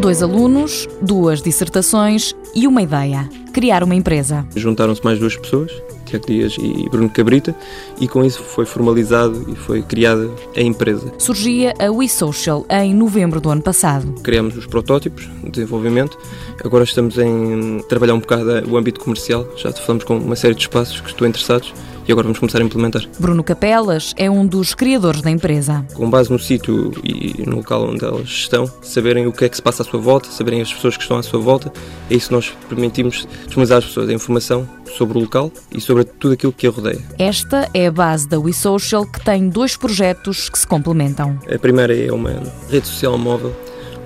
Dois alunos, duas dissertações e uma ideia: criar uma empresa. Juntaram-se mais duas pessoas, Tiago Dias e Bruno Cabrita, e com isso foi formalizado e foi criada a empresa. Surgia a WeSocial em novembro do ano passado. Criamos os protótipos de desenvolvimento, agora estamos em trabalhar um bocado o âmbito comercial, já falamos com uma série de espaços que estão interessados e agora vamos começar a implementar. Bruno Capelas é um dos criadores da empresa. Com base no sítio e no local onde elas estão, saberem o que é que se passa à sua volta, saberem as pessoas que estão à sua volta, é isso que nós permitimos disponibilizar às pessoas a informação sobre o local e sobre tudo aquilo que a rodeia. Esta é a base da WeSocial, que tem dois projetos que se complementam. A primeira é uma rede social móvel.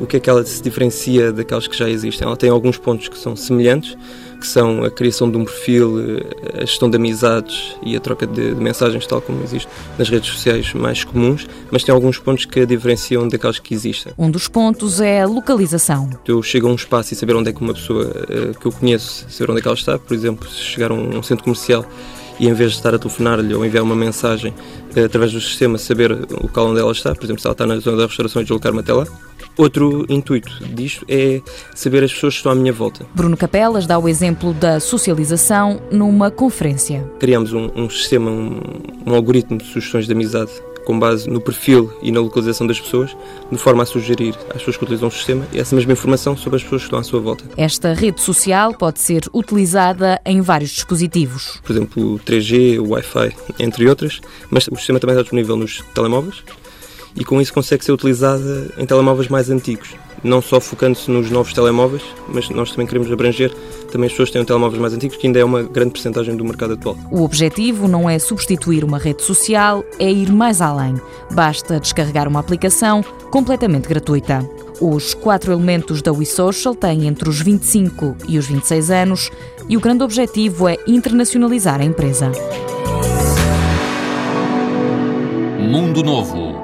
O que é que ela se diferencia daquelas que já existem? Ela tem alguns pontos que são semelhantes, que são a criação de um perfil, a gestão de amizades e a troca de, de, mensagens, tal como existe nas redes sociais mais comuns, mas tem alguns pontos que a diferenciam daquelas que existem. Um dos pontos é a localização. Eu chego a um espaço e saber onde é que uma pessoa uh, que eu conheço, saber onde é que ela está, por exemplo, se chegar a um, centro comercial e em vez de estar a telefonar-lhe ou enviar uma mensagem uh, através do sistema, saber o local onde ela está, por exemplo, se ela está na zona da restauração e deslocar-me até lá, Outro intuito disto é saber as pessoas que estão à minha volta. Bruno Capelas dá o exemplo da socialização numa conferência. Criamos um, um sistema, um, um algoritmo de sugestões de amizade com base no perfil e na localização das pessoas, de forma a sugerir às pessoas que utilizam o sistema essa mesma informação sobre as pessoas que estão à sua volta. Esta rede social pode ser utilizada em vários dispositivos. Por exemplo, o 3G, o Wi-Fi, entre outras, mas o sistema também está disponível nos telemóveis e com isso consegue ser utilizada em telemóveis mais antigos. Não só focando-se nos novos telemóveis, mas nós também queremos abranger também as pessoas que têm telemóveis mais antigos, que ainda é uma grande percentagem do mercado atual. O objetivo não é substituir uma rede social, é ir mais além. Basta descarregar uma aplicação completamente gratuita. Os quatro elementos da WeSocial têm entre os 25 e os 26 anos e o grande objetivo é internacionalizar a empresa. Mundo Novo